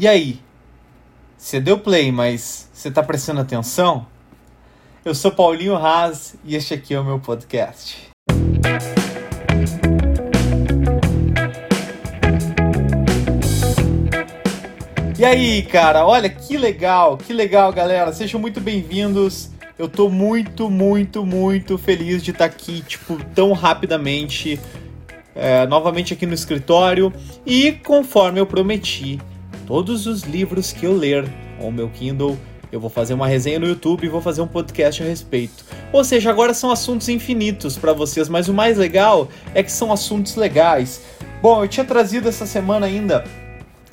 E aí? Você deu play, mas você tá prestando atenção? Eu sou Paulinho Haas e este aqui é o meu podcast. E aí, cara, olha que legal, que legal, galera. Sejam muito bem-vindos. Eu tô muito, muito, muito feliz de estar tá aqui, tipo, tão rapidamente, é, novamente aqui no escritório. E conforme eu prometi, todos os livros que eu ler o meu Kindle, eu vou fazer uma resenha no YouTube e vou fazer um podcast a respeito. Ou seja, agora são assuntos infinitos para vocês, mas o mais legal é que são assuntos legais. Bom, eu tinha trazido essa semana ainda,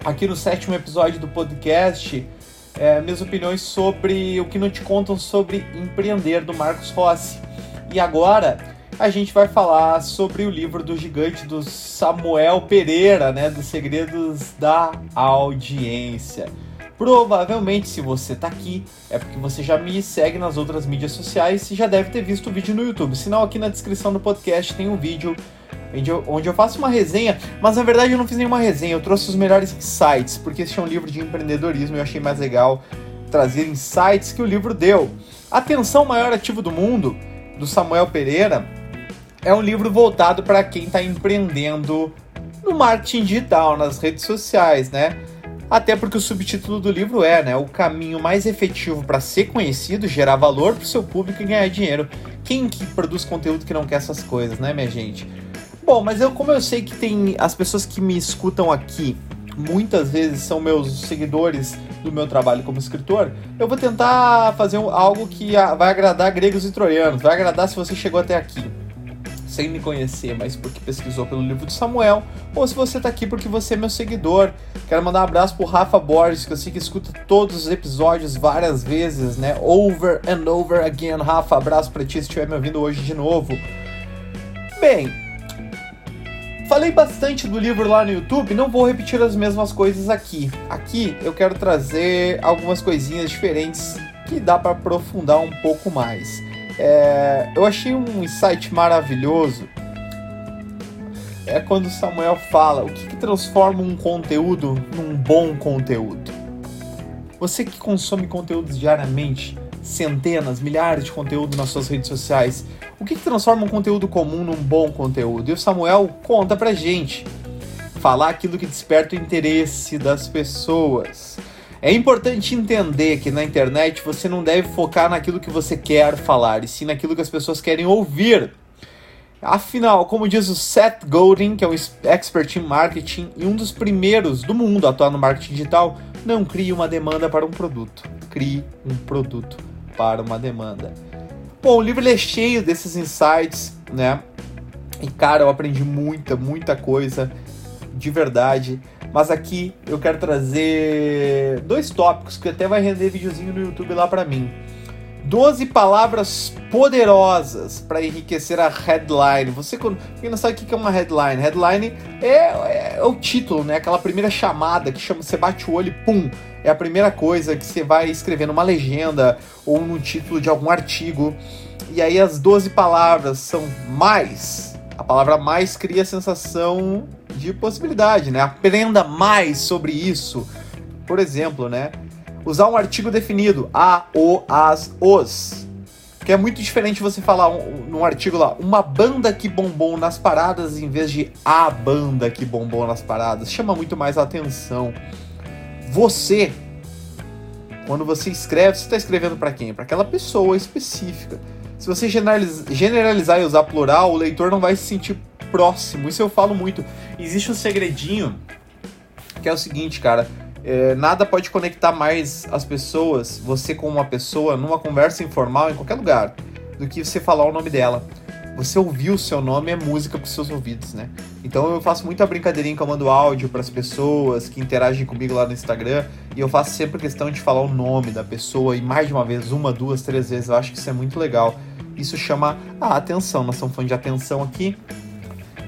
aqui no sétimo episódio do podcast, é, minhas opiniões sobre o que não te contam sobre empreender do Marcos Rossi. E agora a gente vai falar sobre o livro do gigante do Samuel Pereira, né, dos segredos da audiência. Provavelmente, se você está aqui, é porque você já me segue nas outras mídias sociais e já deve ter visto o vídeo no YouTube. Não, aqui na descrição do podcast tem um vídeo onde eu, onde eu faço uma resenha, mas na verdade eu não fiz nenhuma resenha, eu trouxe os melhores insights, porque esse é um livro de empreendedorismo e eu achei mais legal trazer insights que o livro deu. Atenção Maior Ativo do Mundo, do Samuel Pereira, é um livro voltado para quem está empreendendo no marketing digital, nas redes sociais, né? Até porque o subtítulo do livro é, né, o caminho mais efetivo para ser conhecido, gerar valor para o seu público e ganhar dinheiro. Quem que produz conteúdo que não quer essas coisas, né, minha gente? Bom, mas eu como eu sei que tem as pessoas que me escutam aqui, muitas vezes são meus seguidores do meu trabalho como escritor, eu vou tentar fazer algo que vai agradar gregos e troianos, vai agradar se você chegou até aqui sem me conhecer, mas porque pesquisou pelo livro de Samuel, ou se você tá aqui porque você é meu seguidor. Quero mandar um abraço pro Rafa Borges, que eu sei que escuta todos os episódios várias vezes, né? Over and over again. Rafa, abraço pra ti se estiver me ouvindo hoje de novo. Bem, falei bastante do livro lá no YouTube, não vou repetir as mesmas coisas aqui. Aqui eu quero trazer algumas coisinhas diferentes que dá para aprofundar um pouco mais. É, eu achei um insight maravilhoso. É quando Samuel fala o que, que transforma um conteúdo num bom conteúdo. Você que consome conteúdos diariamente, centenas, milhares de conteúdo nas suas redes sociais, o que, que transforma um conteúdo comum num bom conteúdo? E o Samuel conta pra gente. Falar aquilo que desperta o interesse das pessoas. É importante entender que na internet você não deve focar naquilo que você quer falar, e sim naquilo que as pessoas querem ouvir. Afinal, como diz o Seth Godin, que é um expert em marketing e um dos primeiros do mundo a atuar no marketing digital, não crie uma demanda para um produto, crie um produto para uma demanda. Bom, o livro é cheio desses insights, né? E cara, eu aprendi muita, muita coisa de verdade. Mas aqui eu quero trazer dois tópicos que até vai render videozinho no YouTube lá para mim. 12 palavras poderosas para enriquecer a headline. Você quem não sabe o que é uma headline? Headline é, é, é, o título, né? Aquela primeira chamada que chama, você bate o olho e pum, é a primeira coisa que você vai escrever numa legenda ou no título de algum artigo. E aí as 12 palavras são mais. A palavra mais cria a sensação de possibilidade, né? Aprenda mais sobre isso. Por exemplo, né? Usar um artigo definido, a, o, as, os. Que é muito diferente você falar um, num artigo lá, uma banda que bombou nas paradas em vez de a banda que bombou nas paradas. Chama muito mais atenção. Você, quando você escreve, você está escrevendo para quem? Para aquela pessoa específica. Se você generalizar e usar plural, o leitor não vai se sentir próximo. Isso eu falo muito. Existe um segredinho que é o seguinte, cara. É, nada pode conectar mais as pessoas, você com uma pessoa, numa conversa informal, em qualquer lugar, do que você falar o nome dela. Você ouvir o seu nome é música para os seus ouvidos, né? Então eu faço muita brincadeirinha que eu mando áudio para as pessoas que interagem comigo lá no Instagram e eu faço sempre questão de falar o nome da pessoa e mais de uma vez, uma, duas, três vezes. Eu acho que isso é muito legal. Isso chama a atenção. Nós estamos falando de atenção aqui.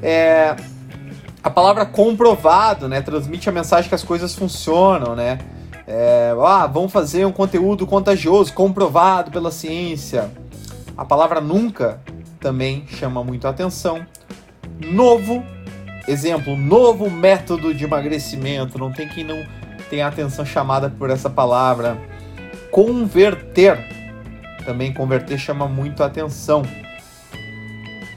É, a palavra comprovado, né, transmite a mensagem que as coisas funcionam, né? É, ah, vamos fazer um conteúdo contagioso, comprovado pela ciência. A palavra nunca também chama muito a atenção. Novo, exemplo, novo método de emagrecimento. Não tem quem não tem a atenção chamada por essa palavra. Converter. Também converter chama muito a atenção.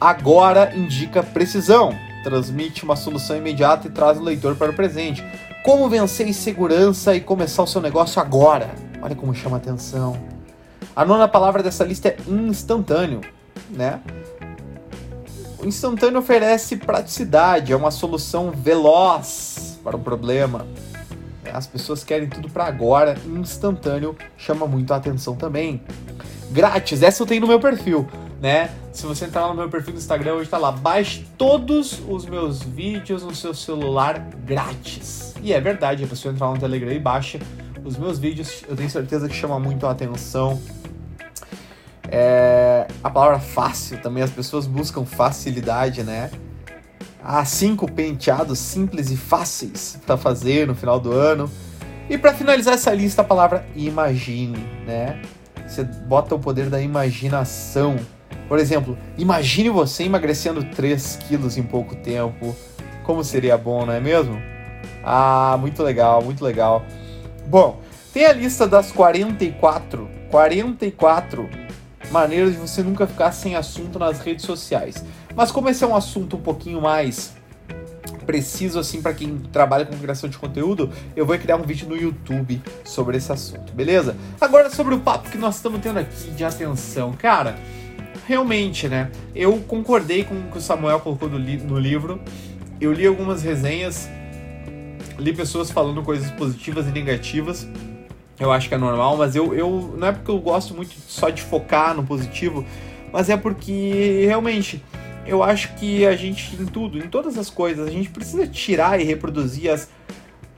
Agora indica precisão. Transmite uma solução imediata e traz o leitor para o presente. Como vencer insegurança e começar o seu negócio agora? Olha como chama atenção. A nona palavra dessa lista é instantâneo, né? O instantâneo oferece praticidade, é uma solução veloz para o problema. As pessoas querem tudo para agora, instantâneo chama muito a atenção também. Grátis, essa eu tenho no meu perfil, né? Se você entrar no meu perfil do Instagram, hoje tá lá, baixe todos os meus vídeos no seu celular grátis. E é verdade, a pessoa entrar no Telegram e baixa os meus vídeos, eu tenho certeza que chama muito a atenção. É, a palavra fácil também, as pessoas buscam facilidade, né? Há cinco penteados simples e fáceis para fazer no final do ano. E para finalizar essa lista, a palavra imagine, né? Você bota o poder da imaginação. Por exemplo, imagine você emagrecendo 3 quilos em pouco tempo. Como seria bom, não é mesmo? Ah, muito legal, muito legal. Bom, tem a lista das 44, 44 maneiras de você nunca ficar sem assunto nas redes sociais. Mas como esse é um assunto um pouquinho mais preciso assim para quem trabalha com criação de conteúdo, eu vou criar um vídeo no YouTube sobre esse assunto, beleza? Agora sobre o papo que nós estamos tendo aqui de atenção, cara, realmente, né? Eu concordei com o que o Samuel colocou no, li no livro. Eu li algumas resenhas, li pessoas falando coisas positivas e negativas eu acho que é normal, mas eu, eu não é porque eu gosto muito só de focar no positivo, mas é porque realmente eu acho que a gente em tudo, em todas as coisas, a gente precisa tirar e reproduzir as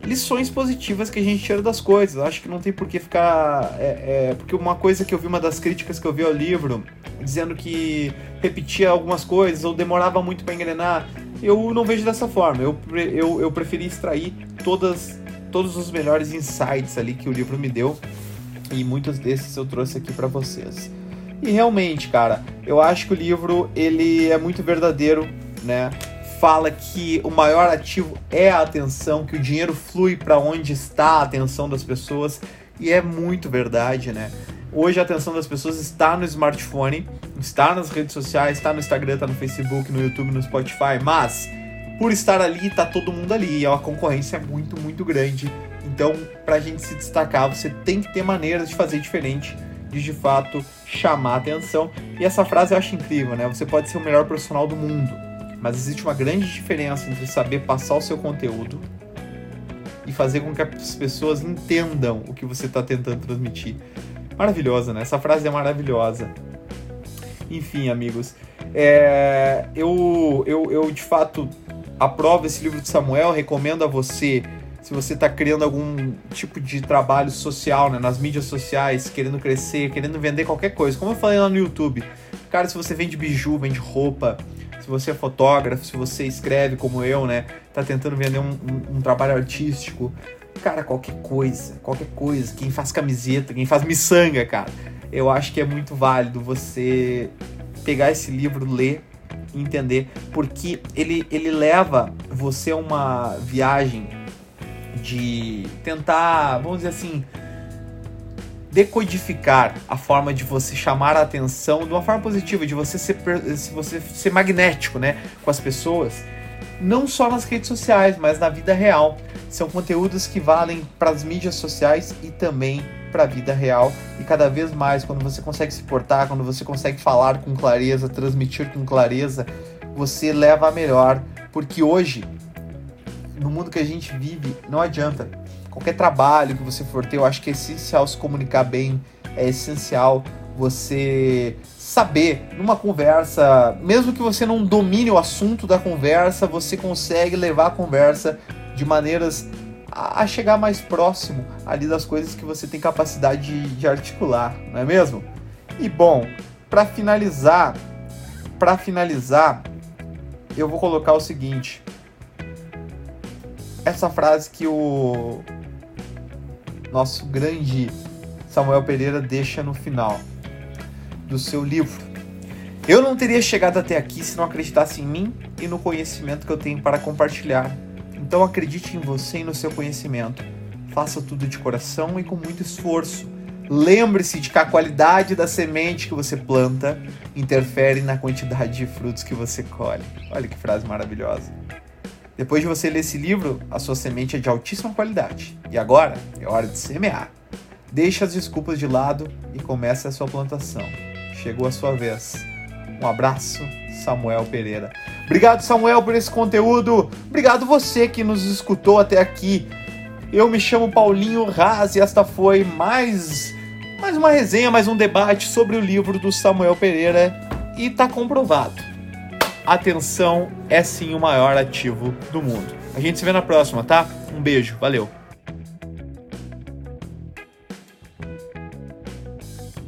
lições positivas que a gente tira das coisas. Eu acho que não tem por que ficar. É, é, porque uma coisa que eu vi, uma das críticas que eu vi ao livro, dizendo que repetia algumas coisas ou demorava muito para engrenar, eu não vejo dessa forma. Eu, eu, eu preferi extrair todas todos os melhores insights ali que o livro me deu e muitos desses eu trouxe aqui para vocês. E realmente, cara, eu acho que o livro ele é muito verdadeiro, né? Fala que o maior ativo é a atenção, que o dinheiro flui para onde está a atenção das pessoas e é muito verdade, né? Hoje a atenção das pessoas está no smartphone, está nas redes sociais, está no Instagram, está no Facebook, no YouTube, no Spotify, mas por estar ali, tá todo mundo ali. E é uma concorrência muito, muito grande. Então, pra gente se destacar, você tem que ter maneiras de fazer diferente, de de fato chamar atenção. E essa frase eu acho incrível, né? Você pode ser o melhor profissional do mundo, mas existe uma grande diferença entre saber passar o seu conteúdo e fazer com que as pessoas entendam o que você está tentando transmitir. Maravilhosa, né? Essa frase é maravilhosa. Enfim, amigos, é, eu, eu, eu de fato aprova esse livro de Samuel, recomendo a você, se você está criando algum tipo de trabalho social, né, nas mídias sociais, querendo crescer, querendo vender qualquer coisa, como eu falei lá no YouTube. Cara, se você vende biju, vende roupa, se você é fotógrafo, se você escreve como eu, né, tá tentando vender um, um, um trabalho artístico, cara, qualquer coisa, qualquer coisa, quem faz camiseta, quem faz miçanga, cara, eu acho que é muito válido você pegar esse livro, ler, entender, porque ele, ele leva você a uma viagem de tentar, vamos dizer assim, decodificar a forma de você chamar a atenção de uma forma positiva, de você ser, você ser magnético né, com as pessoas, não só nas redes sociais, mas na vida real. São conteúdos que valem para as mídias sociais e também para a vida real e cada vez mais quando você consegue se portar, quando você consegue falar com clareza, transmitir com clareza, você leva a melhor, porque hoje no mundo que a gente vive não adianta. Qualquer trabalho que você for ter, eu acho que é essencial se comunicar bem, é essencial você saber numa conversa, mesmo que você não domine o assunto da conversa, você consegue levar a conversa de maneiras a, chegar mais próximo ali das coisas que você tem capacidade de, de articular, não é mesmo? E bom, para finalizar, para finalizar, eu vou colocar o seguinte: essa frase que o nosso grande Samuel Pereira deixa no final do seu livro. Eu não teria chegado até aqui se não acreditasse em mim e no conhecimento que eu tenho para compartilhar. Então acredite em você e no seu conhecimento. Faça tudo de coração e com muito esforço. Lembre-se de que a qualidade da semente que você planta interfere na quantidade de frutos que você colhe. Olha que frase maravilhosa. Depois de você ler esse livro, a sua semente é de altíssima qualidade. E agora é hora de semear. Deixe as desculpas de lado e comece a sua plantação. Chegou a sua vez. Um abraço, Samuel Pereira. Obrigado, Samuel, por esse conteúdo. Obrigado você que nos escutou até aqui. Eu me chamo Paulinho Raz e esta foi mais, mais uma resenha, mais um debate sobre o livro do Samuel Pereira. E está comprovado. Atenção é sim o maior ativo do mundo. A gente se vê na próxima, tá? Um beijo, valeu.